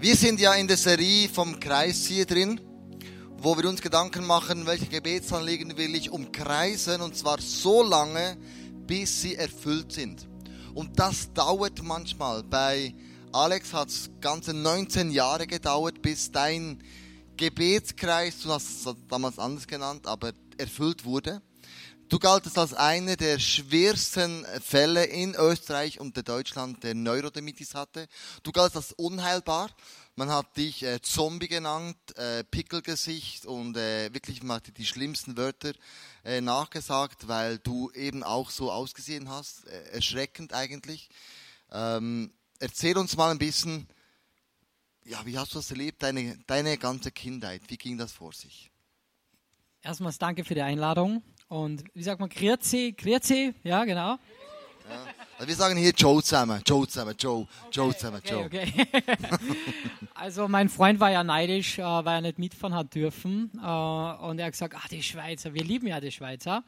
Wir sind ja in der Serie vom Kreis hier drin, wo wir uns Gedanken machen, welche Gebetsanliegen will ich umkreisen und zwar so lange, bis sie erfüllt sind. Und das dauert manchmal. Bei Alex hat es ganze 19 Jahre gedauert, bis dein Gebetskreis, du hast es damals anders genannt, aber erfüllt wurde. Du galtest als einer der schwersten Fälle in Österreich und Deutschland, der Neurodermitis hatte. Du galtest als unheilbar. Man hat dich äh, Zombie genannt, äh, Pickelgesicht und äh, wirklich man hat die schlimmsten Wörter äh, nachgesagt, weil du eben auch so ausgesehen hast. Äh, erschreckend eigentlich. Ähm, erzähl uns mal ein bisschen, ja, wie hast du das erlebt, deine, deine ganze Kindheit? Wie ging das vor sich? Erstmals danke für die Einladung. Und wie sagt man, Grüezi, Grüezi, ja, genau. Ja. Also wir sagen hier Joe zusammen, Joe zusammen, Joe, Joe zusammen, Joe. Okay, okay. also mein Freund war ja neidisch, äh, weil er nicht mitfahren hat dürfen. Äh, und er hat gesagt, ach die Schweizer, wir lieben ja die Schweizer.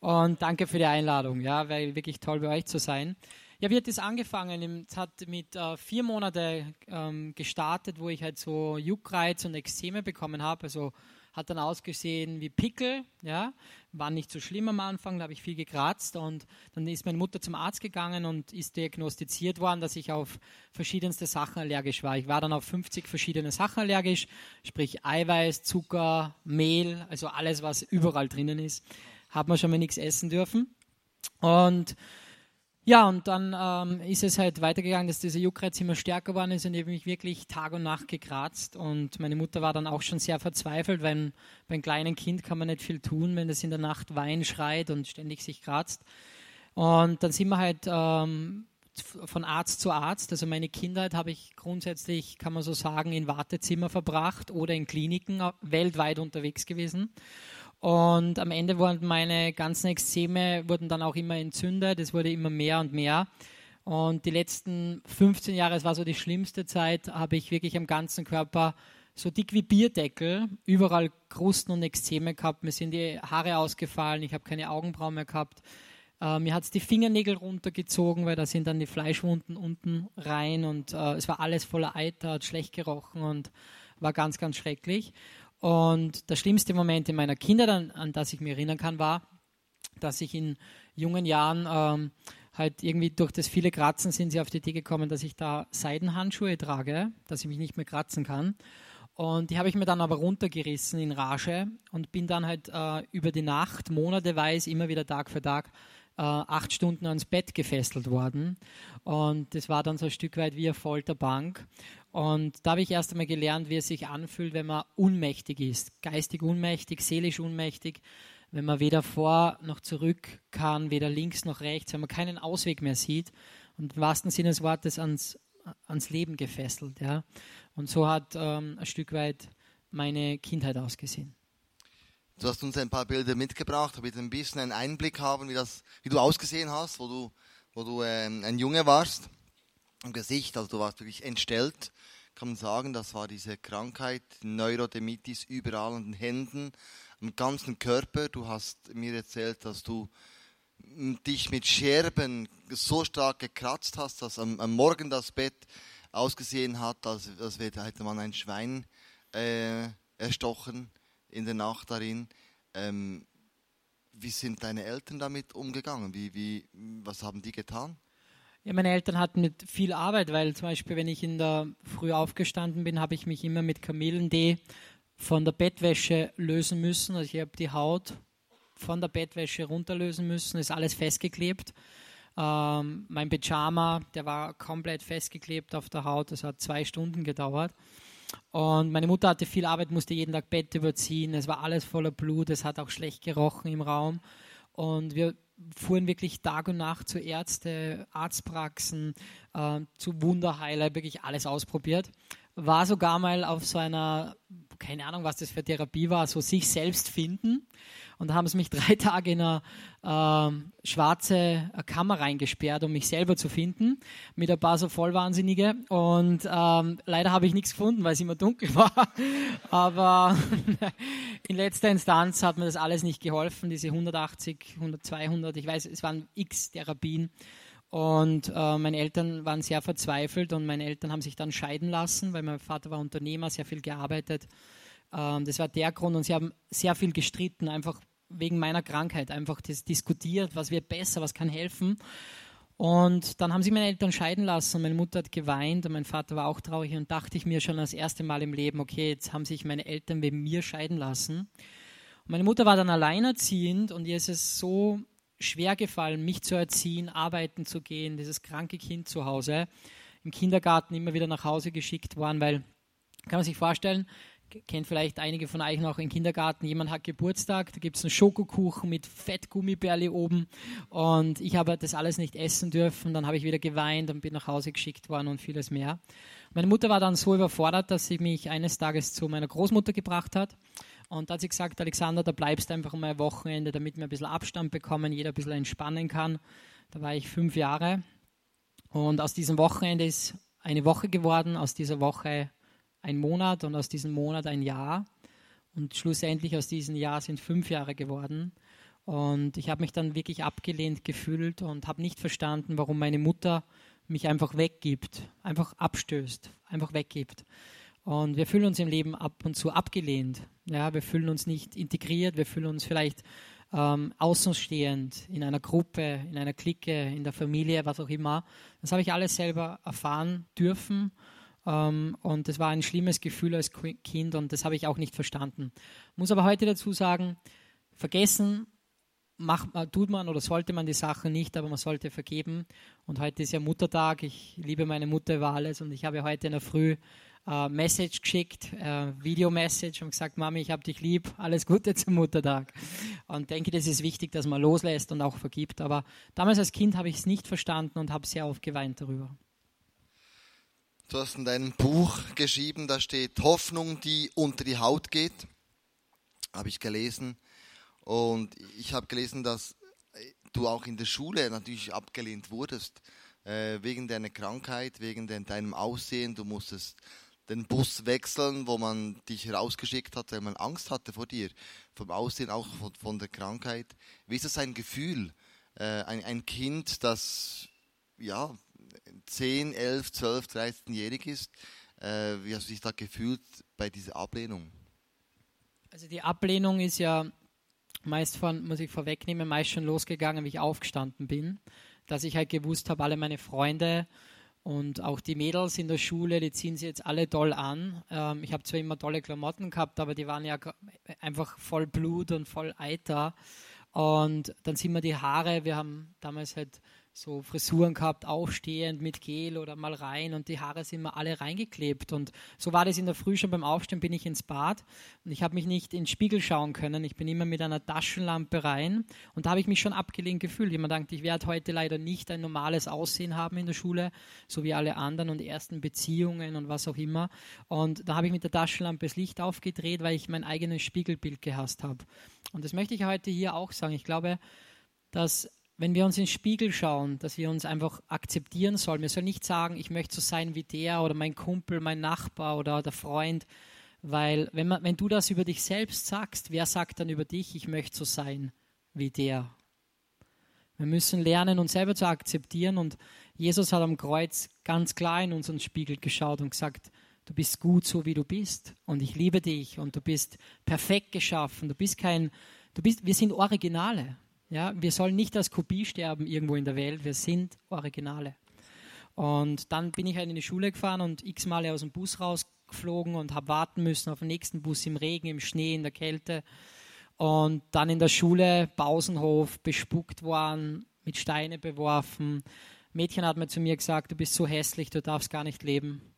Und danke für die Einladung, ja, weil wirklich toll bei euch zu sein. Ja, wie hat das angefangen? Es hat mit äh, vier Monaten ähm, gestartet, wo ich halt so Juckreiz und Ekzeme bekommen habe, also hat dann ausgesehen wie Pickel, ja, war nicht so schlimm am Anfang, da habe ich viel gekratzt und dann ist meine Mutter zum Arzt gegangen und ist diagnostiziert worden, dass ich auf verschiedenste Sachen allergisch war. Ich war dann auf 50 verschiedene Sachen allergisch, sprich Eiweiß, Zucker, Mehl, also alles, was überall drinnen ist, hat man schon mal nichts essen dürfen. Und ja, und dann ähm, ist es halt weitergegangen, dass dieser Juckreiz immer stärker geworden ist und ich habe mich wirklich Tag und Nacht gekratzt. Und meine Mutter war dann auch schon sehr verzweifelt, weil bei einem kleinen Kind kann man nicht viel tun, wenn das in der Nacht Wein schreit und ständig sich kratzt. Und dann sind wir halt ähm, von Arzt zu Arzt. Also meine Kindheit habe ich grundsätzlich, kann man so sagen, in Wartezimmer verbracht oder in Kliniken äh, weltweit unterwegs gewesen. Und am Ende wurden meine ganzen Extreme wurden dann auch immer entzündet. Es wurde immer mehr und mehr. Und die letzten 15 Jahre, es war so die schlimmste Zeit, habe ich wirklich am ganzen Körper so dick wie Bierdeckel, überall Krusten und Extreme gehabt. Mir sind die Haare ausgefallen, ich habe keine Augenbrauen mehr gehabt. Äh, mir hat es die Fingernägel runtergezogen, weil da sind dann die Fleischwunden unten rein und äh, es war alles voller Eiter, hat schlecht gerochen und war ganz, ganz schrecklich. Und der schlimmste Moment in meiner Kindheit, an, an das ich mich erinnern kann, war, dass ich in jungen Jahren ähm, halt irgendwie durch das viele Kratzen sind sie auf die Idee gekommen, dass ich da Seidenhandschuhe trage, dass ich mich nicht mehr kratzen kann. Und die habe ich mir dann aber runtergerissen in Rage und bin dann halt äh, über die Nacht, monateweise, immer wieder Tag für Tag, äh, acht Stunden ans Bett gefesselt worden. Und das war dann so ein Stück weit wie eine Folterbank. Und da habe ich erst einmal gelernt, wie es sich anfühlt, wenn man unmächtig ist. Geistig unmächtig, seelisch unmächtig. Wenn man weder vor noch zurück kann, weder links noch rechts, wenn man keinen Ausweg mehr sieht und im wahrsten Sinne des Wortes ans, ans Leben gefesselt. Ja. Und so hat ähm, ein Stück weit meine Kindheit ausgesehen. Du hast uns ein paar Bilder mitgebracht, damit wir ein bisschen einen Einblick haben, wie, das, wie du ausgesehen hast, wo du, wo du ähm, ein Junge warst. Im Gesicht, also du warst wirklich entstellt kann man sagen, das war diese Krankheit, Neurodermitis überall an den Händen, am ganzen Körper. Du hast mir erzählt, dass du dich mit Scherben so stark gekratzt hast, dass am, am Morgen das Bett ausgesehen hat, als, als hätte man ein Schwein äh, erstochen in der Nacht darin. Ähm, wie sind deine Eltern damit umgegangen? Wie, wie, was haben die getan? Ja, meine Eltern hatten mit viel Arbeit, weil zum Beispiel, wenn ich in der Früh aufgestanden bin, habe ich mich immer mit Kamillentee von der Bettwäsche lösen müssen. Also ich habe die Haut von der Bettwäsche runterlösen müssen, ist alles festgeklebt. Ähm, mein Pyjama, der war komplett festgeklebt auf der Haut. Das hat zwei Stunden gedauert. Und meine Mutter hatte viel Arbeit, musste jeden Tag Bett überziehen. Es war alles voller Blut. Es hat auch schlecht gerochen im Raum. Und wir fuhren wirklich Tag und Nacht zu Ärzte, Arztpraxen, äh, zu Wunderheiler, wirklich alles ausprobiert. War sogar mal auf so einer, keine Ahnung, was das für Therapie war, so sich selbst finden. Und da haben sie mich drei Tage in eine äh, schwarze Kammer reingesperrt, um mich selber zu finden, mit ein paar so Vollwahnsinnige. Und ähm, leider habe ich nichts gefunden, weil es immer dunkel war. Aber in letzter Instanz hat mir das alles nicht geholfen, diese 180, 100, 200, ich weiß, es waren x Therapien. Und äh, meine Eltern waren sehr verzweifelt und meine Eltern haben sich dann scheiden lassen, weil mein Vater war Unternehmer, sehr viel gearbeitet. Ähm, das war der Grund und sie haben sehr viel gestritten, einfach wegen meiner Krankheit, einfach das diskutiert, was wird besser, was kann helfen. Und dann haben sie meine Eltern scheiden lassen und meine Mutter hat geweint und mein Vater war auch traurig und dachte ich mir schon das erste Mal im Leben, okay, jetzt haben sich meine Eltern wegen mir scheiden lassen. Und meine Mutter war dann alleinerziehend und ihr ist es so schwer gefallen, mich zu erziehen, arbeiten zu gehen, dieses kranke Kind zu Hause, im Kindergarten immer wieder nach Hause geschickt worden, weil, kann man sich vorstellen, kennt vielleicht einige von euch noch im Kindergarten, jemand hat Geburtstag, da gibt es einen Schokokuchen mit Fettgummibärli oben und ich habe das alles nicht essen dürfen, dann habe ich wieder geweint und bin nach Hause geschickt worden und vieles mehr. Meine Mutter war dann so überfordert, dass sie mich eines Tages zu meiner Großmutter gebracht hat und da hat sie gesagt, Alexander, da bleibst du einfach mal ein Wochenende, damit wir ein bisschen Abstand bekommen, jeder ein bisschen entspannen kann. Da war ich fünf Jahre und aus diesem Wochenende ist eine Woche geworden, aus dieser Woche ein Monat und aus diesem Monat ein Jahr. Und schlussendlich aus diesem Jahr sind fünf Jahre geworden. Und ich habe mich dann wirklich abgelehnt gefühlt und habe nicht verstanden, warum meine Mutter mich einfach weggibt, einfach abstößt, einfach weggibt. Und wir fühlen uns im Leben ab und zu abgelehnt. Ja, wir fühlen uns nicht integriert, wir fühlen uns vielleicht ähm, außenstehend in einer Gruppe, in einer Clique, in der Familie, was auch immer. Das habe ich alles selber erfahren dürfen ähm, und das war ein schlimmes Gefühl als Kind und das habe ich auch nicht verstanden. Muss aber heute dazu sagen, vergessen macht, tut man oder sollte man die Sachen nicht, aber man sollte vergeben. Und heute ist ja Muttertag. Ich liebe meine Mutter über alles und ich habe heute in der Früh äh, Message geschickt, äh, Video-Message und gesagt, Mami, ich habe dich lieb, alles Gute zum Muttertag. Und denke, das ist wichtig, dass man loslässt und auch vergibt. Aber damals als Kind habe ich es nicht verstanden und habe sehr oft geweint darüber. Du hast in deinem Buch geschrieben, da steht Hoffnung, die unter die Haut geht. Habe ich gelesen. Und ich habe gelesen, dass du auch in der Schule natürlich abgelehnt wurdest. Äh, wegen deiner Krankheit, wegen deinem Aussehen. Du musstest den Bus wechseln, wo man dich rausgeschickt hat, weil man Angst hatte vor dir. Vom Aussehen, auch von, von der Krankheit. Wie ist das ein Gefühl? Äh, ein, ein Kind, das ja, 10, 11, 12, 13-jährig ist. Äh, wie hast du dich da gefühlt bei dieser Ablehnung? Also die Ablehnung ist ja meist von, muss ich vorwegnehmen, meist schon losgegangen, wie ich aufgestanden bin. Dass ich halt gewusst habe, alle meine Freunde und auch die Mädels in der Schule, die ziehen sie jetzt alle toll an. Ähm, ich habe zwar immer tolle Klamotten gehabt, aber die waren ja einfach voll Blut und voll Eiter. Und dann sind mir die Haare, wir haben damals halt so Frisuren gehabt, aufstehend mit Gel oder mal rein und die Haare sind mir alle reingeklebt. Und so war das in der Früh schon beim Aufstehen, bin ich ins Bad und ich habe mich nicht in den Spiegel schauen können. Ich bin immer mit einer Taschenlampe rein und da habe ich mich schon abgelehnt gefühlt. Mir gedacht, ich werde heute leider nicht ein normales Aussehen haben in der Schule, so wie alle anderen und ersten Beziehungen und was auch immer. Und da habe ich mit der Taschenlampe das Licht aufgedreht, weil ich mein eigenes Spiegelbild gehasst habe. Und das möchte ich heute hier auch sagen. Ich glaube, dass wenn wir uns in den Spiegel schauen, dass wir uns einfach akzeptieren sollen. Wir sollen nicht sagen, ich möchte so sein wie der oder mein Kumpel, mein Nachbar oder der Freund, weil wenn, man, wenn du das über dich selbst sagst, wer sagt dann über dich, ich möchte so sein wie der? Wir müssen lernen, uns selber zu akzeptieren und Jesus hat am Kreuz ganz klar in unseren Spiegel geschaut und gesagt, du bist gut so wie du bist und ich liebe dich und du bist perfekt geschaffen, du bist kein, du bist, wir sind Originale. Ja, wir sollen nicht als Kopie sterben irgendwo in der Welt, wir sind Originale. Und dann bin ich halt in die Schule gefahren und x Male aus dem Bus rausgeflogen und habe warten müssen auf den nächsten Bus im Regen, im Schnee, in der Kälte. Und dann in der Schule, Pausenhof, bespuckt worden, mit Steine beworfen. Mädchen hat mir zu mir gesagt, du bist so hässlich, du darfst gar nicht leben.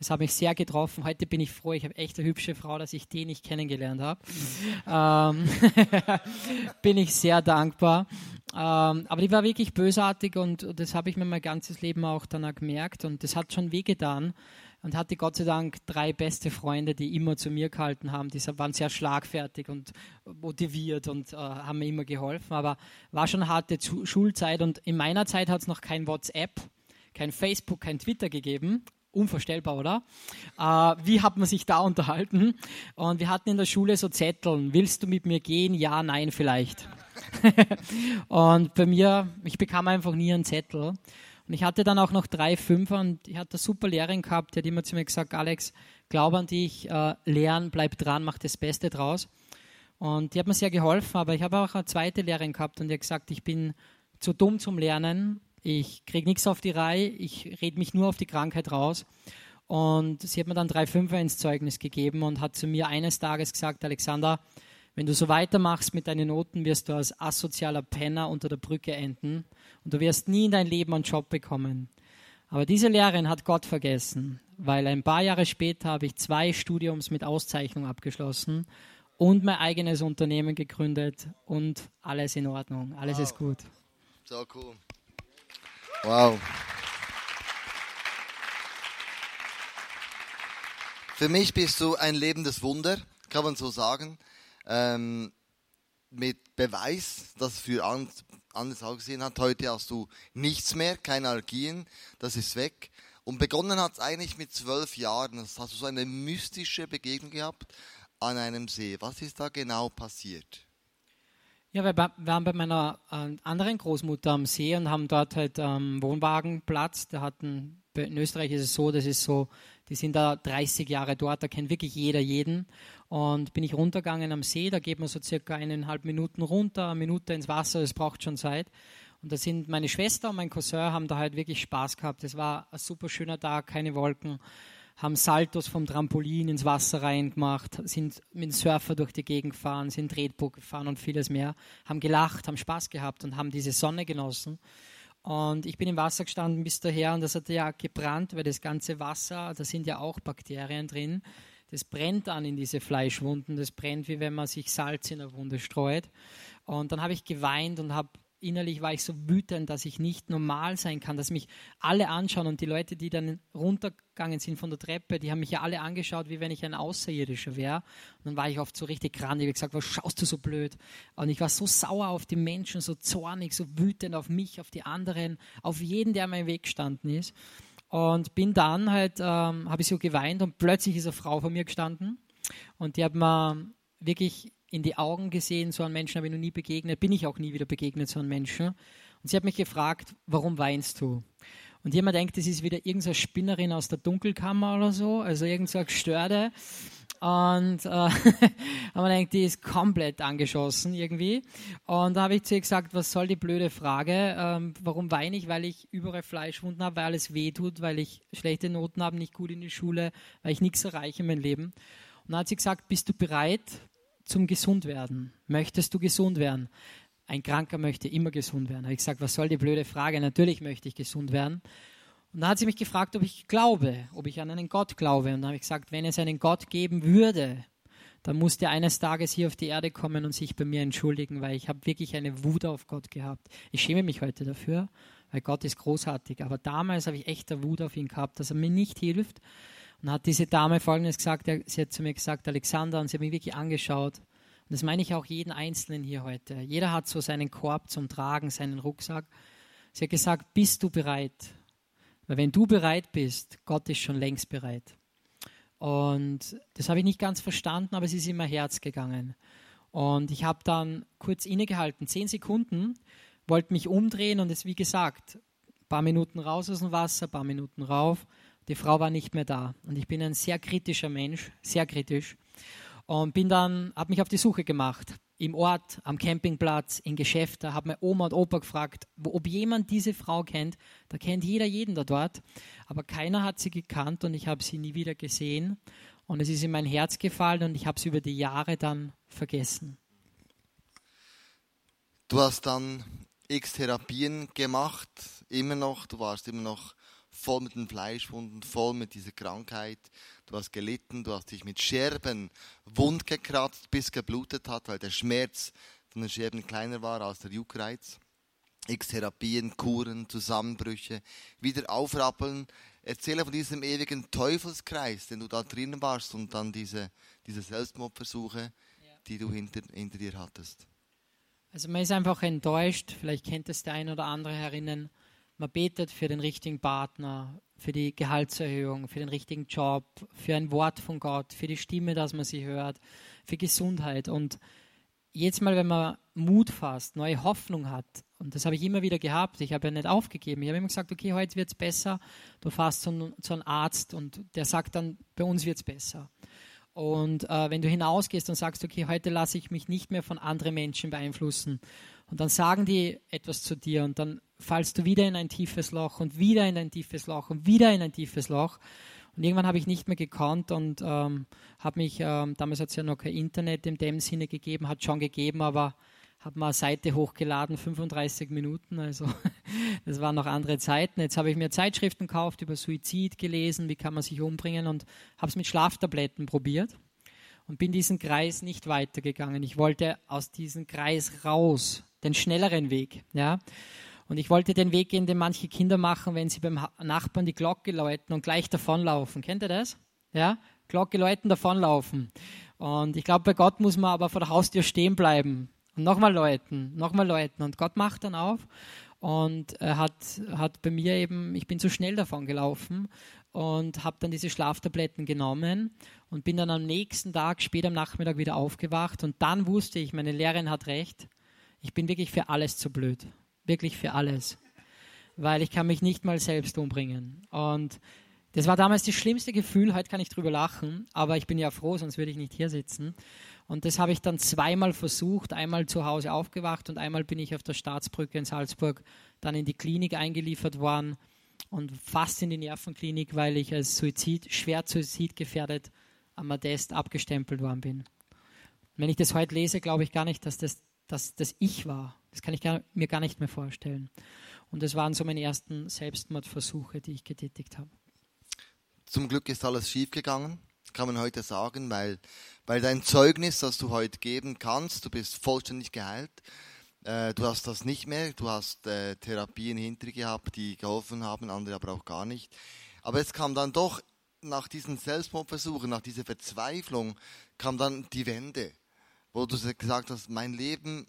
Das hat mich sehr getroffen. Heute bin ich froh, ich habe echt eine hübsche Frau, dass ich die nicht kennengelernt habe. Ähm, bin ich sehr dankbar. Ähm, aber die war wirklich bösartig und das habe ich mir mein ganzes Leben auch danach gemerkt und das hat schon wehgetan und hatte Gott sei Dank drei beste Freunde, die immer zu mir gehalten haben. Die waren sehr schlagfertig und motiviert und äh, haben mir immer geholfen. Aber war schon eine harte Schulzeit und in meiner Zeit hat es noch kein WhatsApp, kein Facebook, kein Twitter gegeben unvorstellbar, oder? Äh, wie hat man sich da unterhalten? Und wir hatten in der Schule so Zetteln. Willst du mit mir gehen? Ja, nein, vielleicht. und bei mir, ich bekam einfach nie einen Zettel. Und ich hatte dann auch noch drei Fünfer und ich hatte eine super Lehrerin gehabt, die hat immer zu mir gesagt, Alex, glaub an dich, äh, lernen, bleib dran, mach das Beste draus. Und die hat mir sehr geholfen, aber ich habe auch eine zweite Lehrerin gehabt und die hat gesagt, ich bin zu dumm zum Lernen, ich kriege nichts auf die Reihe, ich rede mich nur auf die Krankheit raus. Und sie hat mir dann drei Fünfer ins Zeugnis gegeben und hat zu mir eines Tages gesagt, Alexander, wenn du so weitermachst mit deinen Noten, wirst du als asozialer Penner unter der Brücke enden und du wirst nie in dein Leben einen Job bekommen. Aber diese Lehrerin hat Gott vergessen, weil ein paar Jahre später habe ich zwei Studiums mit Auszeichnung abgeschlossen und mein eigenes Unternehmen gegründet und alles in Ordnung, alles wow. ist gut. So cool. Wow. Für mich bist du ein lebendes Wunder, kann man so sagen. Ähm, mit Beweis, dass es für anders ausgesehen hat. Heute hast du nichts mehr, keine Allergien, das ist weg. Und begonnen hat es eigentlich mit zwölf Jahren. Das hast du so eine mystische Begegnung gehabt an einem See. Was ist da genau passiert? Ja, wir waren bei meiner äh, anderen Großmutter am See und haben dort halt ähm, Wohnwagenplatz. Der hatten, in Österreich ist es so, das ist so, die sind da 30 Jahre dort, da kennt wirklich jeder jeden. Und bin ich runtergegangen am See, da geht man so circa eineinhalb Minuten runter, eine Minute ins Wasser, das braucht schon Zeit. Und da sind meine Schwester und mein Cousin haben da halt wirklich Spaß gehabt. Es war ein super schöner Tag, keine Wolken haben Saltos vom Trampolin ins Wasser reingemacht, sind mit dem Surfer durch die Gegend gefahren, sind Tretboot gefahren und vieles mehr, haben gelacht, haben Spaß gehabt und haben diese Sonne genossen. Und ich bin im Wasser gestanden bis daher und das hat ja gebrannt, weil das ganze Wasser, da sind ja auch Bakterien drin. Das brennt an in diese Fleischwunden, das brennt wie wenn man sich Salz in eine Wunde streut. Und dann habe ich geweint und habe innerlich war ich so wütend, dass ich nicht normal sein kann, dass mich alle anschauen und die Leute, die dann runtergegangen sind von der Treppe, die haben mich ja alle angeschaut, wie wenn ich ein Außerirdischer wäre. Und dann war ich oft so richtig grandig, wie gesagt, was schaust du so blöd? Und ich war so sauer auf die Menschen, so zornig, so wütend auf mich, auf die anderen, auf jeden, der mir im Weg gestanden ist. Und bin dann halt, ähm, habe ich so geweint und plötzlich ist eine Frau vor mir gestanden und die hat mir wirklich in die Augen gesehen, so einen Menschen habe ich noch nie begegnet, bin ich auch nie wieder begegnet, so einen Menschen. Und sie hat mich gefragt, warum weinst du? Und jemand denkt, das ist wieder irgendeine Spinnerin aus der Dunkelkammer oder so, also irgendeine Gestörte. Und äh, aber man denkt, die ist komplett angeschossen irgendwie. Und da habe ich zu ihr gesagt, was soll die blöde Frage? Ähm, warum weine ich? Weil ich überall Fleischwunden habe, weil alles weh tut, weil ich schlechte Noten habe, nicht gut in die Schule, weil ich nichts erreiche in meinem Leben. Und dann hat sie gesagt, bist du bereit, zum Gesundwerden. Möchtest du gesund werden? Ein Kranker möchte immer gesund werden. Habe ich gesagt, was soll die blöde Frage? Natürlich möchte ich gesund werden. Und dann hat sie mich gefragt, ob ich glaube, ob ich an einen Gott glaube. Und dann habe ich gesagt, wenn es einen Gott geben würde, dann musste er eines Tages hier auf die Erde kommen und sich bei mir entschuldigen, weil ich habe wirklich eine Wut auf Gott gehabt. Ich schäme mich heute dafür, weil Gott ist großartig. Aber damals habe ich echt eine Wut auf ihn gehabt, dass er mir nicht hilft. Und hat diese Dame folgendes gesagt, sie hat zu mir gesagt, Alexander, und sie hat mich wirklich angeschaut. Und das meine ich auch jeden Einzelnen hier heute. Jeder hat so seinen Korb zum Tragen, seinen Rucksack. Sie hat gesagt, bist du bereit? Weil wenn du bereit bist, Gott ist schon längst bereit. Und das habe ich nicht ganz verstanden, aber es ist in mein Herz gegangen. Und ich habe dann kurz innegehalten, zehn Sekunden, wollte mich umdrehen und es, wie gesagt, ein paar Minuten raus aus dem Wasser, ein paar Minuten rauf, die Frau war nicht mehr da. Und ich bin ein sehr kritischer Mensch, sehr kritisch. Und bin dann, habe mich auf die Suche gemacht. Im Ort, am Campingplatz, in Geschäften, habe meine Oma und Opa gefragt, ob jemand diese Frau kennt. Da kennt jeder jeden da dort. Aber keiner hat sie gekannt und ich habe sie nie wieder gesehen. Und es ist in mein Herz gefallen und ich habe sie über die Jahre dann vergessen. Du hast dann x Therapien gemacht, immer noch, du warst immer noch voll mit den Fleischwunden, voll mit dieser Krankheit. Du hast gelitten, du hast dich mit Scherben wund gekratzt, bis geblutet hat, weil der Schmerz von den Scherben kleiner war als der Juckreiz. X Therapien, Kuren, Zusammenbrüche, wieder aufrappeln. Erzähle von diesem ewigen Teufelskreis, den du da drinnen warst und dann diese, diese Selbstmordversuche, die du hinter, hinter dir hattest. Also man ist einfach enttäuscht, vielleicht kennt es der ein oder andere herinnen, man betet für den richtigen Partner, für die Gehaltserhöhung, für den richtigen Job, für ein Wort von Gott, für die Stimme, dass man sie hört, für Gesundheit. Und jedes Mal, wenn man Mut fasst, neue Hoffnung hat, und das habe ich immer wieder gehabt, ich habe ja nicht aufgegeben, ich habe immer gesagt, okay, heute wird es besser, du fährst zu, zu, einem Arzt und der sagt dann, bei uns wird es besser. Und äh, wenn du hinausgehst und sagst, okay, heute lasse ich mich nicht mehr von anderen Menschen beeinflussen, und dann sagen die etwas zu dir und dann fallst du wieder in ein tiefes Loch und wieder in ein tiefes Loch und wieder in ein tiefes Loch. Und irgendwann habe ich nicht mehr gekonnt und ähm, habe mich, ähm, damals hat es ja noch kein Internet in dem Sinne gegeben, hat schon gegeben, aber habe mal eine Seite hochgeladen, 35 Minuten, also das waren noch andere Zeiten. Jetzt habe ich mir Zeitschriften gekauft, über Suizid gelesen, wie kann man sich umbringen und habe es mit Schlaftabletten probiert und bin diesen Kreis nicht weitergegangen. Ich wollte aus diesem Kreis raus, den schnelleren Weg, ja. Und ich wollte den Weg gehen, den manche Kinder machen, wenn sie beim Nachbarn die Glocke läuten und gleich davonlaufen. Kennt ihr das? Ja? Glocke läuten, davonlaufen. Und ich glaube, bei Gott muss man aber vor der Haustür stehen bleiben. Und nochmal läuten, nochmal läuten. Und Gott macht dann auf. Und hat, hat bei mir eben, ich bin zu schnell davon gelaufen und habe dann diese Schlaftabletten genommen und bin dann am nächsten Tag, spät am Nachmittag wieder aufgewacht. Und dann wusste ich, meine Lehrerin hat recht, ich bin wirklich für alles zu blöd wirklich für alles, weil ich kann mich nicht mal selbst umbringen. Und das war damals das schlimmste Gefühl, heute kann ich drüber lachen, aber ich bin ja froh, sonst würde ich nicht hier sitzen. Und das habe ich dann zweimal versucht, einmal zu Hause aufgewacht und einmal bin ich auf der Staatsbrücke in Salzburg dann in die Klinik eingeliefert worden und fast in die Nervenklinik, weil ich als Suizid, schwer suizidgefährdet am Adest abgestempelt worden bin. Wenn ich das heute lese, glaube ich gar nicht, dass das, dass das ich war, das kann ich gar, mir gar nicht mehr vorstellen. Und das waren so meine ersten Selbstmordversuche, die ich getätigt habe. Zum Glück ist alles schiefgegangen, kann man heute sagen, weil, weil dein Zeugnis, das du heute geben kannst, du bist vollständig geheilt. Äh, du hast das nicht mehr, du hast äh, Therapien hinter gehabt, die geholfen haben, andere aber auch gar nicht. Aber es kam dann doch nach diesen Selbstmordversuchen, nach dieser Verzweiflung, kam dann die Wende, wo du gesagt hast, mein Leben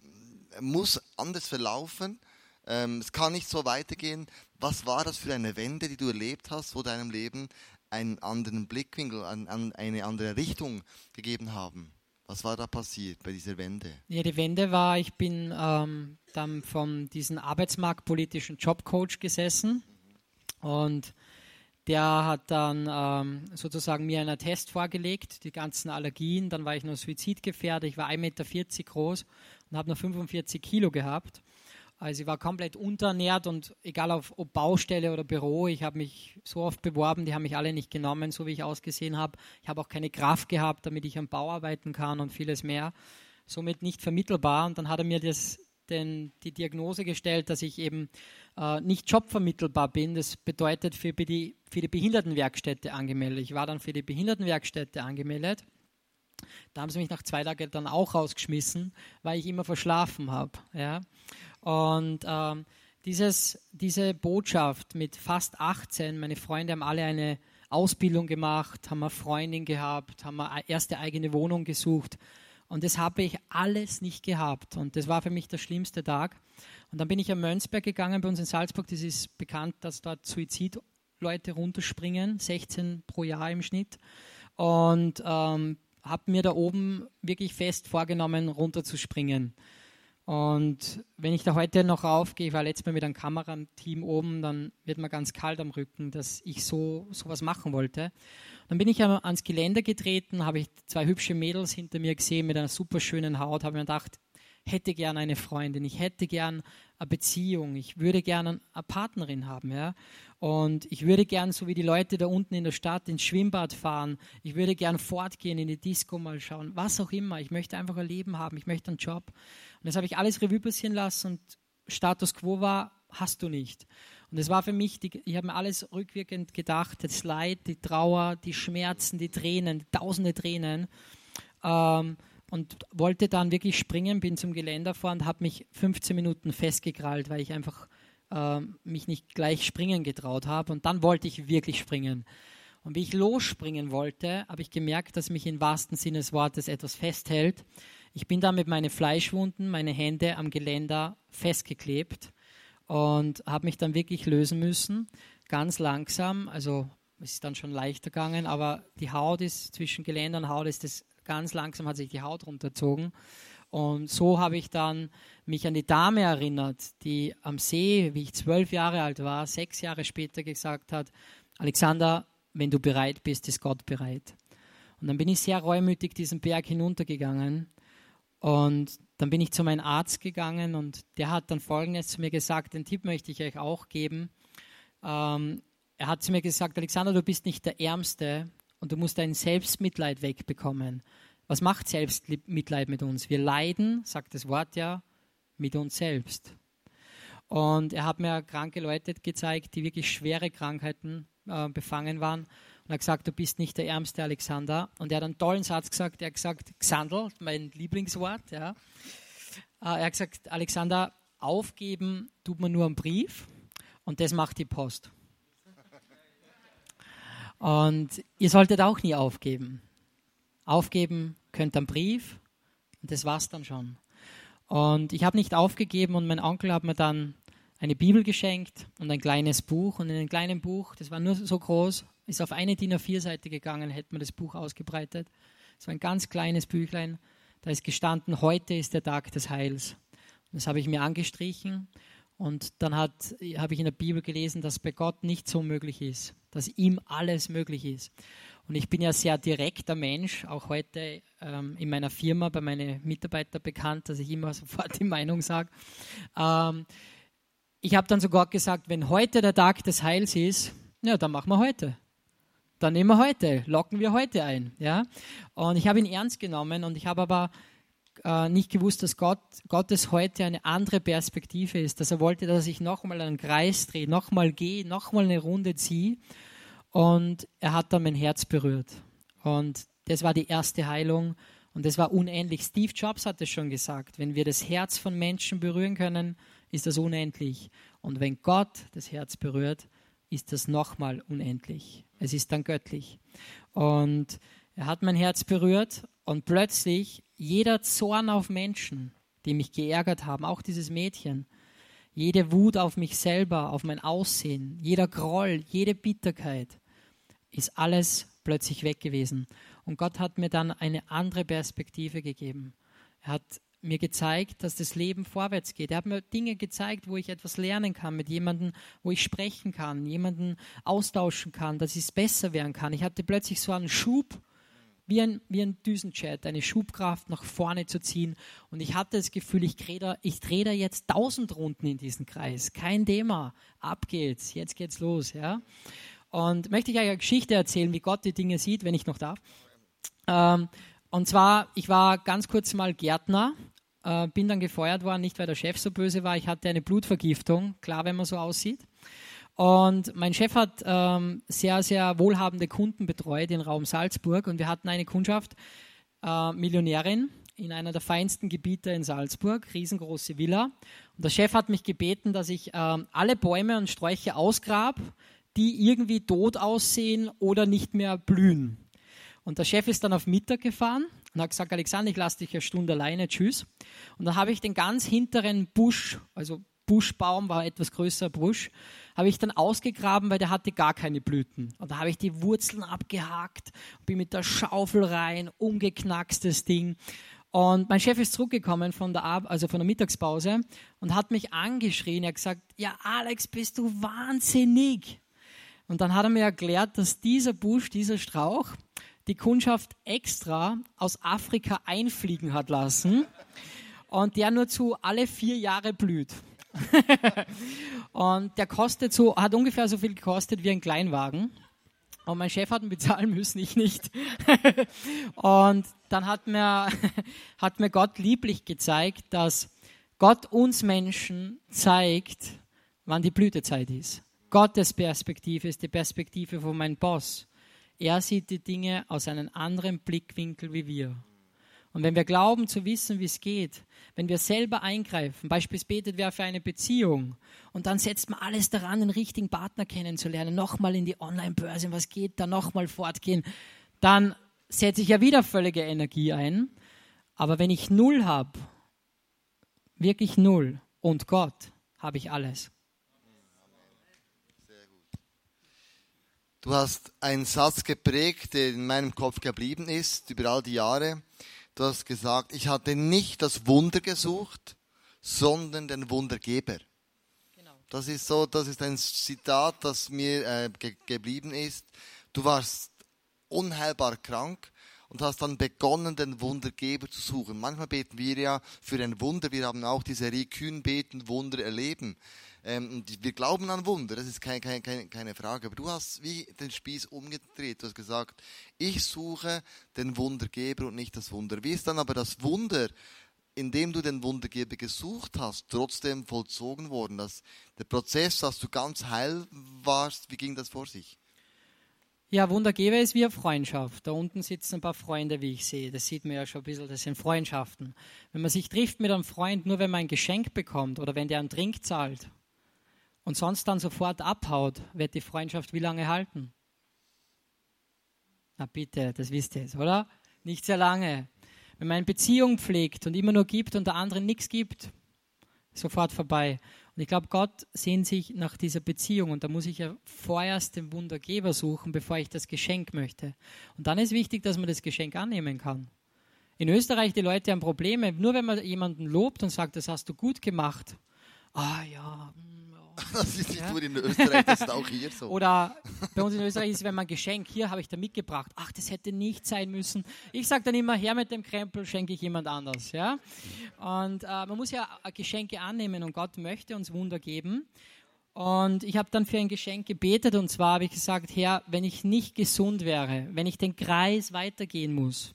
muss anders verlaufen. Ähm, es kann nicht so weitergehen. Was war das für eine Wende, die du erlebt hast, wo deinem Leben einen anderen Blickwinkel, an, an eine andere Richtung gegeben haben? Was war da passiert bei dieser Wende? Ja, die Wende war, ich bin ähm, dann von diesem arbeitsmarktpolitischen Jobcoach gesessen und der hat dann ähm, sozusagen mir einen Test vorgelegt, die ganzen Allergien. Dann war ich noch suizidgefährdet. Ich war 1,40 Meter groß und habe nur 45 Kilo gehabt. Also ich war komplett unterernährt und egal auf, ob Baustelle oder Büro, ich habe mich so oft beworben, die haben mich alle nicht genommen, so wie ich ausgesehen habe. Ich habe auch keine Kraft gehabt, damit ich am Bau arbeiten kann und vieles mehr. Somit nicht vermittelbar. Und dann hat er mir das, den, die Diagnose gestellt, dass ich eben äh, nicht jobvermittelbar bin. Das bedeutet für die, für die Behindertenwerkstätte angemeldet. Ich war dann für die Behindertenwerkstätte angemeldet da haben sie mich nach zwei Tagen dann auch rausgeschmissen, weil ich immer verschlafen habe. Ja? Und ähm, dieses, diese Botschaft mit fast 18, meine Freunde haben alle eine Ausbildung gemacht, haben eine Freundin gehabt, haben eine erste eigene Wohnung gesucht. Und das habe ich alles nicht gehabt. Und das war für mich der schlimmste Tag. Und dann bin ich am Mönchsberg gegangen, bei uns in Salzburg. Das ist bekannt, dass dort Suizidleute runterspringen, 16 pro Jahr im Schnitt. Und ähm, habe mir da oben wirklich fest vorgenommen, runterzuspringen. Und wenn ich da heute noch raufgehe, ich war letztes Mal mit einem Kamerateam oben, dann wird mir ganz kalt am Rücken, dass ich so sowas machen wollte. Dann bin ich ans Geländer getreten, habe ich zwei hübsche Mädels hinter mir gesehen mit einer super schönen Haut, habe mir gedacht, hätte gern eine Freundin, ich hätte gern eine Beziehung, ich würde gern eine Partnerin haben, ja. Und ich würde gern, so wie die Leute da unten in der Stadt, ins Schwimmbad fahren. Ich würde gern fortgehen, in die Disco mal schauen, was auch immer. Ich möchte einfach ein Leben haben, ich möchte einen Job. Und das habe ich alles Revue passieren lassen und Status quo war, hast du nicht. Und das war für mich, die, ich habe mir alles rückwirkend gedacht, das Leid, die Trauer, die Schmerzen, die Tränen, tausende Tränen. Ähm, und wollte dann wirklich springen, bin zum Geländer vor und habe mich 15 Minuten festgekrallt, weil ich einfach äh, mich nicht gleich springen getraut habe. Und dann wollte ich wirklich springen. Und wie ich losspringen wollte, habe ich gemerkt, dass mich im wahrsten Sinne des Wortes etwas festhält. Ich bin da mit meinen Fleischwunden, meine Hände am Geländer festgeklebt und habe mich dann wirklich lösen müssen. ganz langsam, also es ist dann schon leichter gegangen, aber die Haut ist zwischen Geländer und Haut ist das ganz langsam hat sich die Haut runterzogen. Und so habe ich dann mich an die Dame erinnert, die am See, wie ich zwölf Jahre alt war, sechs Jahre später gesagt hat, Alexander, wenn du bereit bist, ist Gott bereit. Und dann bin ich sehr reumütig diesen Berg hinuntergegangen und dann bin ich zu meinem Arzt gegangen und der hat dann Folgendes zu mir gesagt, den Tipp möchte ich euch auch geben. Ähm, er hat zu mir gesagt, Alexander, du bist nicht der Ärmste und du musst dein Selbstmitleid wegbekommen. Was macht Selbstmitleid mit uns? Wir leiden, sagt das Wort ja, mit uns selbst. Und er hat mir kranke Leute gezeigt, die wirklich schwere Krankheiten äh, befangen waren. Er hat gesagt, du bist nicht der ärmste Alexander. Und er hat einen tollen Satz gesagt. Er hat gesagt, Xandl, mein Lieblingswort. Ja. Äh, er hat gesagt, Alexander, aufgeben tut man nur einen Brief und das macht die Post. Und ihr solltet auch nie aufgeben. Aufgeben könnt einen Brief und das war's dann schon. Und ich habe nicht aufgegeben und mein Onkel hat mir dann eine Bibel geschenkt und ein kleines Buch. Und in dem kleinen Buch, das war nur so groß, ist auf eine DIN A4-Seite gegangen, hätte man das Buch ausgebreitet. War ein ganz kleines Büchlein. Da ist gestanden, heute ist der Tag des Heils. Das habe ich mir angestrichen. Und dann habe ich in der Bibel gelesen, dass bei Gott nicht so möglich ist, dass ihm alles möglich ist. Und ich bin ja sehr direkter Mensch, auch heute ähm, in meiner Firma bei meinen Mitarbeitern bekannt, dass ich immer sofort die Meinung sage. Ähm, ich habe dann sogar gesagt, wenn heute der Tag des Heils ist, ja, dann machen wir heute. Dann nehmen wir heute, locken wir heute ein. Ja? Und ich habe ihn ernst genommen und ich habe aber äh, nicht gewusst, dass Gott, Gottes heute eine andere Perspektive ist, dass er wollte, dass ich nochmal einen Kreis drehe, nochmal gehe, nochmal eine Runde ziehe und er hat dann mein Herz berührt. Und das war die erste Heilung. Und das war unendlich. Steve Jobs hat es schon gesagt. Wenn wir das Herz von Menschen berühren können, ist das unendlich. Und wenn Gott das Herz berührt, ist das nochmal unendlich. Es ist dann göttlich. Und er hat mein Herz berührt und plötzlich jeder Zorn auf Menschen, die mich geärgert haben, auch dieses Mädchen, jede Wut auf mich selber, auf mein Aussehen, jeder Groll, jede Bitterkeit, ist alles plötzlich weg gewesen. Und Gott hat mir dann eine andere Perspektive gegeben. Er hat mir gezeigt, dass das Leben vorwärts geht. Er hat mir Dinge gezeigt, wo ich etwas lernen kann, mit jemandem, wo ich sprechen kann, jemanden austauschen kann, dass es besser werden kann. Ich hatte plötzlich so einen Schub, wie ein, wie ein Düsenjet, eine Schubkraft nach vorne zu ziehen. Und ich hatte das Gefühl, ich drehe da, ich dreh da jetzt tausend Runden in diesen Kreis. Kein Thema. Ab geht's. Jetzt geht's los. Ja? Und möchte ich euch eine Geschichte erzählen, wie Gott die Dinge sieht, wenn ich noch darf. Ähm, und zwar, ich war ganz kurz mal Gärtner, äh, bin dann gefeuert worden, nicht weil der Chef so böse war, ich hatte eine Blutvergiftung, klar, wenn man so aussieht. Und mein Chef hat ähm, sehr, sehr wohlhabende Kunden betreut im Raum Salzburg und wir hatten eine Kundschaft, äh, Millionärin, in einer der feinsten Gebiete in Salzburg, riesengroße Villa. Und der Chef hat mich gebeten, dass ich äh, alle Bäume und Sträucher ausgrab, die irgendwie tot aussehen oder nicht mehr blühen. Und der Chef ist dann auf Mittag gefahren und hat gesagt, Alexander, ich lasse dich eine Stunde alleine, tschüss. Und dann habe ich den ganz hinteren Busch, also Buschbaum war etwas größerer Busch, habe ich dann ausgegraben, weil der hatte gar keine Blüten. Und da habe ich die Wurzeln abgehakt, bin mit der Schaufel rein, umgeknackstes Ding. Und mein Chef ist zurückgekommen von der, Ab also von der Mittagspause und hat mich angeschrien. Er hat gesagt, ja Alex, bist du wahnsinnig. Und dann hat er mir erklärt, dass dieser Busch, dieser Strauch, die Kundschaft extra aus Afrika einfliegen hat lassen und der nur zu alle vier Jahre blüht. und der kostet so, hat ungefähr so viel gekostet wie ein Kleinwagen. Und mein Chef hat ihn bezahlen müssen, ich nicht. und dann hat mir, hat mir Gott lieblich gezeigt, dass Gott uns Menschen zeigt, wann die Blütezeit ist. Gottes Perspektive ist die Perspektive von meinem Boss. Er sieht die Dinge aus einem anderen Blickwinkel wie wir. Und wenn wir glauben zu wissen, wie es geht, wenn wir selber eingreifen, beispielsweise betet wer für eine Beziehung und dann setzt man alles daran, den richtigen Partner kennenzulernen, nochmal in die Online-Börse, was geht, da nochmal fortgehen, dann setze ich ja wieder völlige Energie ein. Aber wenn ich null habe, wirklich null und Gott, habe ich alles. Du hast einen Satz geprägt, der in meinem Kopf geblieben ist über all die Jahre. Du hast gesagt, ich hatte nicht das Wunder gesucht, sondern den Wundergeber. Genau. Das ist so, das ist ein Zitat, das mir äh, ge geblieben ist. Du warst unheilbar krank und hast dann begonnen, den Wundergeber zu suchen. Manchmal beten wir ja für ein Wunder. Wir haben auch diese Serie beten, Wunder erleben. Ähm, wir glauben an Wunder, das ist keine, keine, keine Frage. Aber du hast wie den Spieß umgedreht. Du hast gesagt, ich suche den Wundergeber und nicht das Wunder. Wie ist dann aber das Wunder, indem du den Wundergeber gesucht hast, trotzdem vollzogen worden? Das, der Prozess, dass du ganz heil warst, wie ging das vor sich? Ja, Wundergeber ist wie eine Freundschaft. Da unten sitzen ein paar Freunde, wie ich sehe. Das sieht man ja schon ein bisschen, das sind Freundschaften. Wenn man sich trifft mit einem Freund, nur wenn man ein Geschenk bekommt oder wenn der einen Trink zahlt und sonst dann sofort abhaut, wird die Freundschaft wie lange halten? Na bitte, das wisst ihr jetzt, oder? Nicht sehr lange. Wenn man eine Beziehung pflegt und immer nur gibt und der andere nichts gibt, sofort vorbei. Und ich glaube, Gott sehnt sich nach dieser Beziehung und da muss ich ja vorerst den Wundergeber suchen, bevor ich das Geschenk möchte. Und dann ist wichtig, dass man das Geschenk annehmen kann. In Österreich, die Leute haben Probleme, nur wenn man jemanden lobt und sagt, das hast du gut gemacht. Ah ja, hm, Das ist nicht ja? nur in Österreich, das ist auch hier so. Oder bei uns in Österreich ist es, wenn man Geschenk, hier habe ich da mitgebracht. Ach, das hätte nicht sein müssen. Ich sage dann immer, her mit dem Krempel, schenke ich jemand anders. Ja? Und äh, man muss ja Geschenke annehmen und Gott möchte uns Wunder geben. Und ich habe dann für ein Geschenk gebetet und zwar habe ich gesagt, Herr, wenn ich nicht gesund wäre, wenn ich den Kreis weitergehen muss,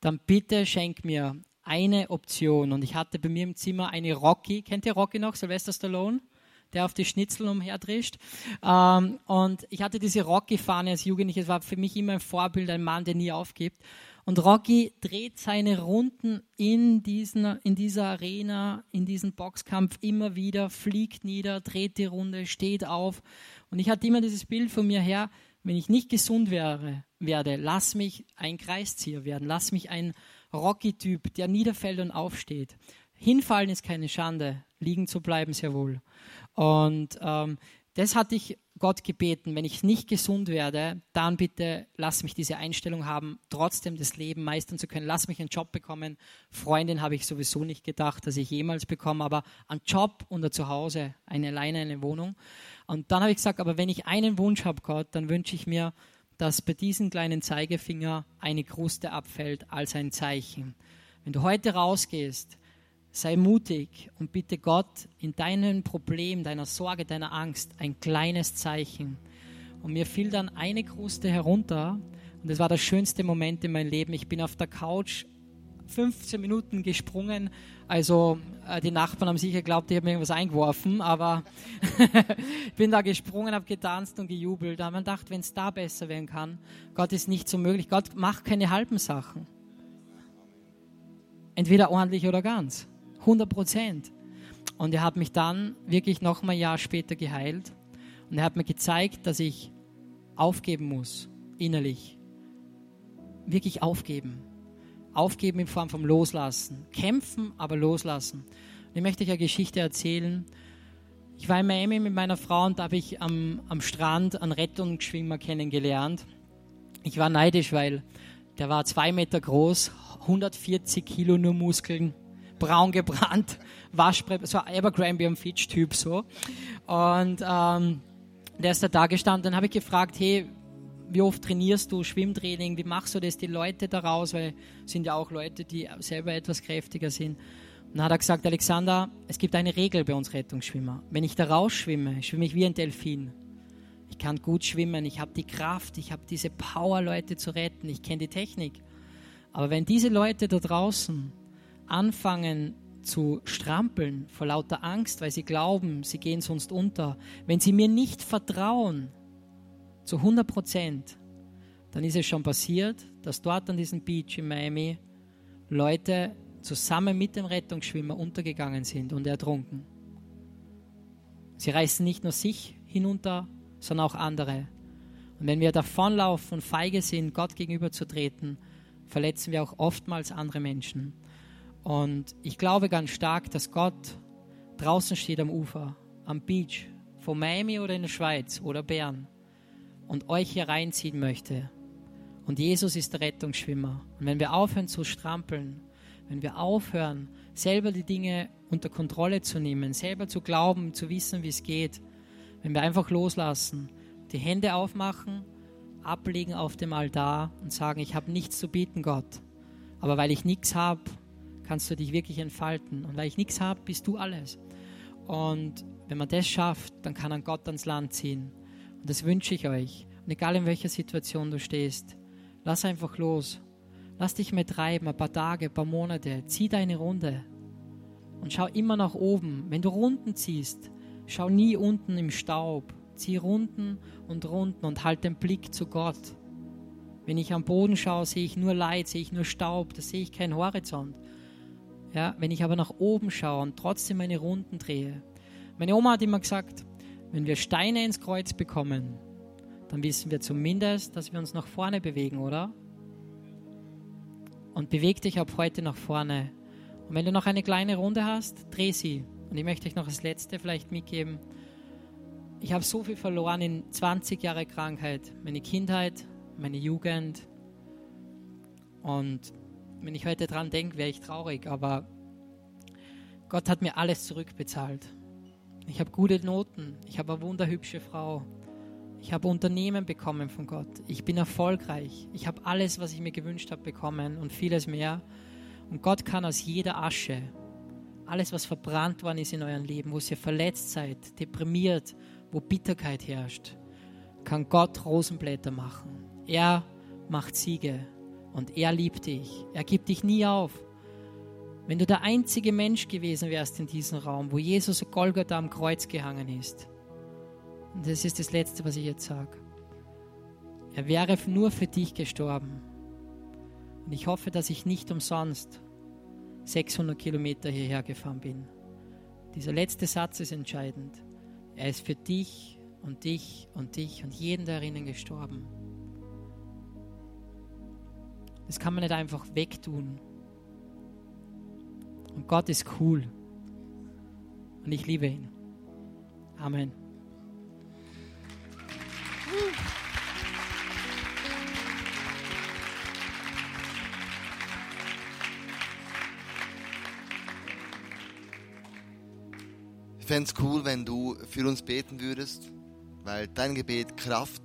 dann bitte schenk mir eine Option. Und ich hatte bei mir im Zimmer eine Rocky. Kennt ihr Rocky noch? Sylvester Stallone? Der auf die Schnitzel umherdrischt. Ähm, und ich hatte diese Rocky-Fahne als Jugendlicher. Es war für mich immer ein Vorbild, ein Mann, der nie aufgibt. Und Rocky dreht seine Runden in, diesen, in dieser Arena, in diesem Boxkampf immer wieder, fliegt nieder, dreht die Runde, steht auf. Und ich hatte immer dieses Bild von mir her, wenn ich nicht gesund wäre, werde, lass mich ein Kreiszieher werden, lass mich ein Rocky-Typ, der niederfällt und aufsteht. Hinfallen ist keine Schande, liegen zu bleiben sehr wohl. Und ähm, das hatte ich Gott gebeten, wenn ich nicht gesund werde, dann bitte lass mich diese Einstellung haben, trotzdem das Leben meistern zu können. Lass mich einen Job bekommen. Freundin habe ich sowieso nicht gedacht, dass ich jemals bekomme, aber einen Job und ein Zuhause, eine alleine eine Wohnung. Und dann habe ich gesagt, aber wenn ich einen Wunsch habe, Gott, dann wünsche ich mir, dass bei diesem kleinen Zeigefinger eine Kruste abfällt als ein Zeichen. Wenn du heute rausgehst, Sei mutig und bitte Gott in deinem Problem, deiner Sorge, deiner Angst ein kleines Zeichen. Und mir fiel dann eine Kruste herunter und das war der schönste Moment in meinem Leben. Ich bin auf der Couch 15 Minuten gesprungen. Also äh, die Nachbarn haben sicher geglaubt, ich habe mir irgendwas eingeworfen, aber ich bin da gesprungen, habe getanzt und gejubelt. Da habe man gedacht, wenn es da besser werden kann, Gott ist nicht so möglich. Gott macht keine halben Sachen. Entweder ordentlich oder ganz. 100 Prozent. Und er hat mich dann wirklich noch mal ein Jahr später geheilt. Und er hat mir gezeigt, dass ich aufgeben muss, innerlich. Wirklich aufgeben. Aufgeben in Form von Loslassen. Kämpfen, aber loslassen. Und ich möchte euch eine Geschichte erzählen. Ich war in Miami mit meiner Frau und da habe ich am, am Strand einen Rettungsschwimmer kennengelernt. Ich war neidisch, weil der war zwei Meter groß, 140 Kilo nur Muskeln braun gebrannt, Waschbrett, so Abercrombie und Fitch Typ so. Und ähm, der ist da da gestanden. Dann habe ich gefragt, hey, wie oft trainierst du Schwimmtraining? Wie machst du das die Leute daraus? Weil es sind ja auch Leute, die selber etwas kräftiger sind. Und dann hat er gesagt, Alexander, es gibt eine Regel bei uns Rettungsschwimmer. Wenn ich da rausschwimme, schwimme ich wie ein Delfin. Ich kann gut schwimmen, ich habe die Kraft, ich habe diese Power, Leute zu retten, ich kenne die Technik. Aber wenn diese Leute da draußen anfangen zu strampeln vor lauter Angst, weil sie glauben, sie gehen sonst unter, wenn sie mir nicht vertrauen, zu 100 Prozent, dann ist es schon passiert, dass dort an diesem Beach in Miami Leute zusammen mit dem Rettungsschwimmer untergegangen sind und ertrunken. Sie reißen nicht nur sich hinunter, sondern auch andere. Und wenn wir davonlaufen und feige sind, Gott gegenüberzutreten, verletzen wir auch oftmals andere Menschen. Und ich glaube ganz stark, dass Gott draußen steht am Ufer, am Beach, von Miami oder in der Schweiz oder Bern und euch hier reinziehen möchte. Und Jesus ist der Rettungsschwimmer. Und wenn wir aufhören zu strampeln, wenn wir aufhören, selber die Dinge unter Kontrolle zu nehmen, selber zu glauben, zu wissen, wie es geht, wenn wir einfach loslassen, die Hände aufmachen, ablegen auf dem Altar und sagen, ich habe nichts zu bieten, Gott. Aber weil ich nichts habe, kannst du dich wirklich entfalten. Und weil ich nichts habe, bist du alles. Und wenn man das schafft, dann kann ein Gott ans Land ziehen. Und das wünsche ich euch. Und egal in welcher Situation du stehst, lass einfach los. Lass dich mal treiben, ein paar Tage, ein paar Monate. Zieh deine Runde. Und schau immer nach oben. Wenn du Runden ziehst, schau nie unten im Staub. Zieh Runden und Runden und halt den Blick zu Gott. Wenn ich am Boden schaue, sehe ich nur Leid, sehe ich nur Staub, da sehe ich keinen Horizont. Ja, wenn ich aber nach oben schaue und trotzdem meine Runden drehe. Meine Oma hat immer gesagt, wenn wir Steine ins Kreuz bekommen, dann wissen wir zumindest, dass wir uns nach vorne bewegen, oder? Und beweg dich ab heute nach vorne. Und wenn du noch eine kleine Runde hast, dreh sie. Und ich möchte euch noch das Letzte vielleicht mitgeben. Ich habe so viel verloren in 20 Jahre Krankheit. Meine Kindheit, meine Jugend. Und wenn ich heute dran denke, wäre ich traurig. Aber Gott hat mir alles zurückbezahlt. Ich habe gute Noten. Ich habe eine wunderhübsche Frau. Ich habe Unternehmen bekommen von Gott. Ich bin erfolgreich. Ich habe alles, was ich mir gewünscht habe, bekommen und vieles mehr. Und Gott kann aus jeder Asche, alles, was verbrannt worden ist in eurem Leben, wo ihr verletzt seid, deprimiert, wo Bitterkeit herrscht, kann Gott Rosenblätter machen. Er macht Siege und er liebt dich. Er gibt dich nie auf. Wenn du der einzige Mensch gewesen wärst in diesem Raum, wo Jesus Golgatha am Kreuz gehangen ist, und das ist das Letzte, was ich jetzt sage, er wäre nur für dich gestorben. Und ich hoffe, dass ich nicht umsonst 600 Kilometer hierher gefahren bin. Dieser letzte Satz ist entscheidend. Er ist für dich und dich und dich und jeden darinnen gestorben. Das kann man nicht einfach wegtun. Und Gott ist cool. Und ich liebe ihn. Amen. Ich fände es cool, wenn du für uns beten würdest, weil dein Gebet Kraft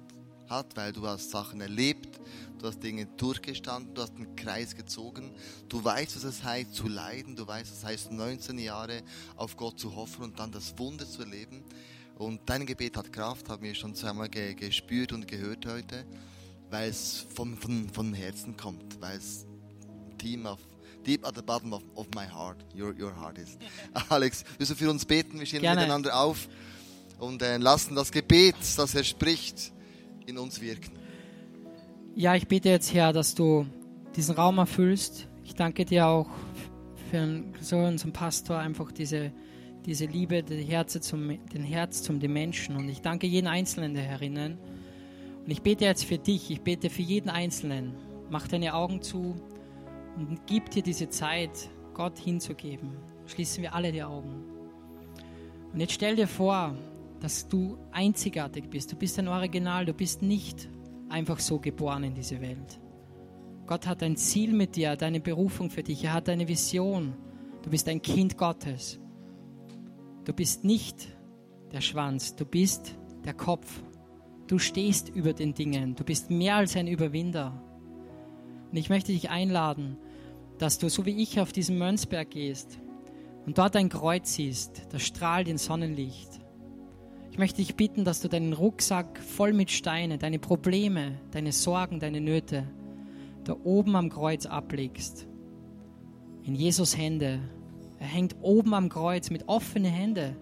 hat, weil du hast Sachen erlebt, du hast Dinge durchgestanden, du hast einen Kreis gezogen, du weißt, was es heißt zu leiden, du weißt, was es heißt 19 Jahre auf Gott zu hoffen und dann das Wunder zu erleben. Und dein Gebet hat Kraft, haben wir schon zweimal ge gespürt und gehört heute, weil es von, von, von Herzen kommt, weil es Team auf deep at the bottom of, of my heart, your, your heart is. Alex, willst du für uns beten? Wir stehen Gerne. miteinander auf und äh, lassen das Gebet, das er spricht, in uns wirken. Ja, ich bete jetzt, Herr, dass du diesen Raum erfüllst. Ich danke dir auch für so unseren Pastor einfach diese, diese Liebe, die Herze zum, den Herz zum den Menschen. Und ich danke jeden Einzelnen der herinnen. Und ich bete jetzt für dich, ich bete für jeden Einzelnen. Mach deine Augen zu und gib dir diese Zeit, Gott hinzugeben. Schließen wir alle die Augen. Und jetzt stell dir vor, dass du einzigartig bist. Du bist ein Original, du bist nicht einfach so geboren in diese Welt. Gott hat ein Ziel mit dir, hat eine Berufung für dich, er hat eine Vision. Du bist ein Kind Gottes. Du bist nicht der Schwanz, du bist der Kopf. Du stehst über den Dingen, du bist mehr als ein Überwinder. Und ich möchte dich einladen, dass du so wie ich auf diesen Mönchsberg gehst und dort ein Kreuz siehst, das strahlt in Sonnenlicht. Ich möchte dich bitten, dass du deinen Rucksack voll mit Steinen, deine Probleme, deine Sorgen, deine Nöte da oben am Kreuz ablegst. In Jesus Hände. Er hängt oben am Kreuz mit offenen Händen.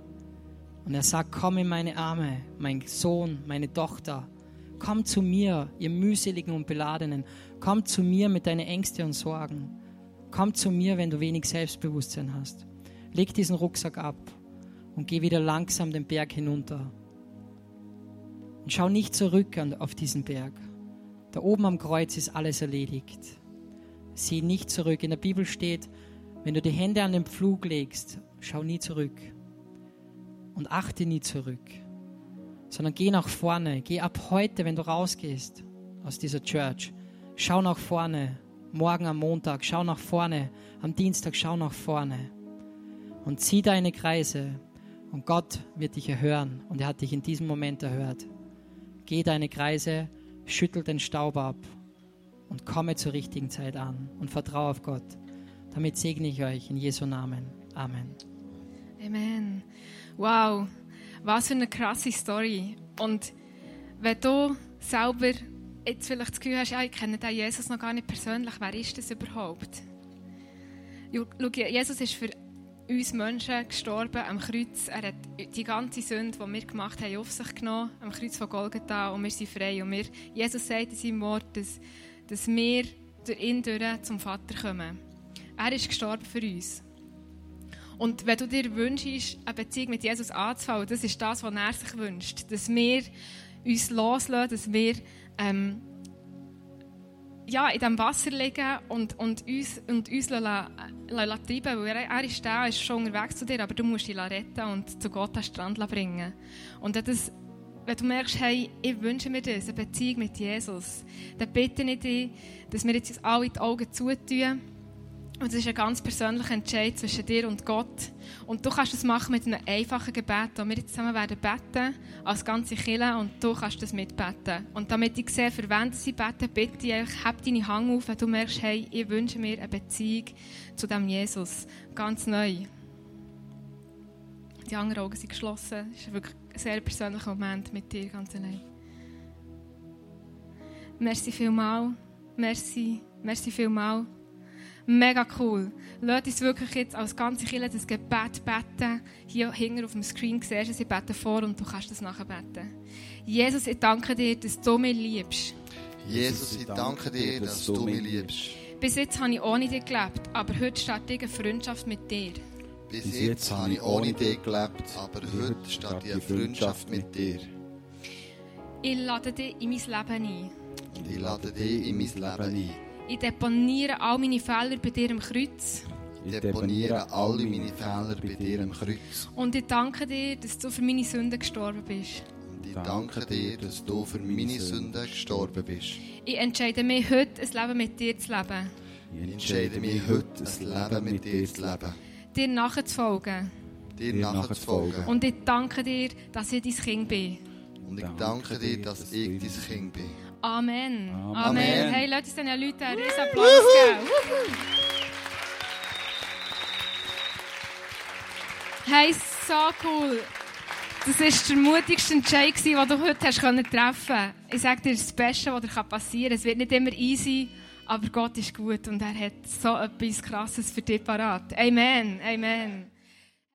Und er sagt, komm in meine Arme, mein Sohn, meine Tochter. Komm zu mir, ihr mühseligen und beladenen. Komm zu mir mit deinen Ängsten und Sorgen. Komm zu mir, wenn du wenig Selbstbewusstsein hast. Leg diesen Rucksack ab und geh wieder langsam den Berg hinunter. Und schau nicht zurück auf diesen Berg. Da oben am Kreuz ist alles erledigt. Sieh nicht zurück. In der Bibel steht, wenn du die Hände an den Pflug legst, schau nie zurück und achte nie zurück, sondern geh nach vorne. Geh ab heute, wenn du rausgehst aus dieser Church. Schau nach vorne. Morgen am Montag, schau nach vorne. Am Dienstag, schau nach vorne. Und zieh deine Kreise. Und Gott wird dich erhören. Und er hat dich in diesem Moment erhört. Geh deine Kreise, schüttel den Staub ab und komme zur richtigen Zeit an und vertraue auf Gott. Damit segne ich euch in Jesu Namen. Amen. Amen. Wow, was für eine krasse Story. Und wenn du selber jetzt vielleicht das Gefühl hast, ich kenne den Jesus noch gar nicht persönlich, wer ist das überhaupt? Jesus ist für uns Menschen gestorben am Kreuz. Er hat die ganze Sünde, die wir gemacht haben, auf sich genommen, am Kreuz von Golgatha, und wir sind frei. Und wir, Jesus sagt in seinem Wort, dass, dass wir durch ihn durch zum Vater kommen. Er ist gestorben für uns. Und wenn du dir wünschst, eine Beziehung mit Jesus anzufangen, das ist das, was er sich wünscht. Dass wir uns loslassen, dass wir ähm, ja, in diesem Wasser liegen und, und uns, und uns lassen, lassen treiben weil er, er ist da, ist schon unterwegs zu dir, aber du musst ihn retten und zu Gott an den Strand bringen. Und das, wenn du merkst, hey, ich wünsche mir das, eine Beziehung mit Jesus, dann bitte ich dich, dass wir jetzt alle die Augen zutun und das ist ein ganz persönlicher Entscheid zwischen dir und Gott. Und du kannst das machen mit einem einfachen Gebet, wo wir jetzt zusammen werden beten, als ganze Kirche, und du kannst das mitbeten. Und damit ich sehe, für wen sie beten, bitte ich, heb deine Hand auf, wenn du merkst, hey, ich wünsche mir eine Beziehung zu dem Jesus. Ganz neu. Die anderen Augen sind geschlossen. Es ist wirklich ein sehr persönlicher Moment mit dir, ganz allein. Merci vielmal. Merci, merci vielmal. Mega cool. Lass uns wirklich jetzt als ganze Kirche das Gebet beten. Hier hinten auf dem Screen siehst du, sie beten vor und du kannst das nachher beten. Jesus, ich danke dir, dass du mich liebst. Jesus, ich danke dir, dass du mich liebst. Bis jetzt habe ich ohne dich gelebt, aber heute ich eine Freundschaft mit dir. Bis jetzt habe ich ohne dich gelebt, aber heute ich eine Freundschaft mit dir. Ich lade dich in mein Leben ein. Und ich lade dich in mein Leben ein. Ich deponiere all meine Fehler bei dir am Kreuz. Ich deponiere alle meine Fehler bei dir am Kreuz. Und ich danke dir, dass du für meine Sünden gestorben bist. Und ich danke dir, dass du für meine Sünden gestorben bist. Ich entscheide mich heute, ein Leben mit dir zu leben. Ich entscheide mich heute, ein Leben mit dir zu leben. Dir nachzufolgen. Dir nachzufolgen. Und ich danke dir, dass ich dein Kind bin. Und ich danke dir, dass ich dein Kind bin. Amen. Amen. Amen. Hey, Leute, diesen Leuten einen riesen Applaus geben. Hey, so cool. Das war der mutigste Entscheid, den du heute hast treffen konntest. Ich sage dir, das Beste, was dir passieren kann. Es wird nicht immer easy, aber Gott ist gut und er hat so etwas Krasses für dich parat. Amen. Amen.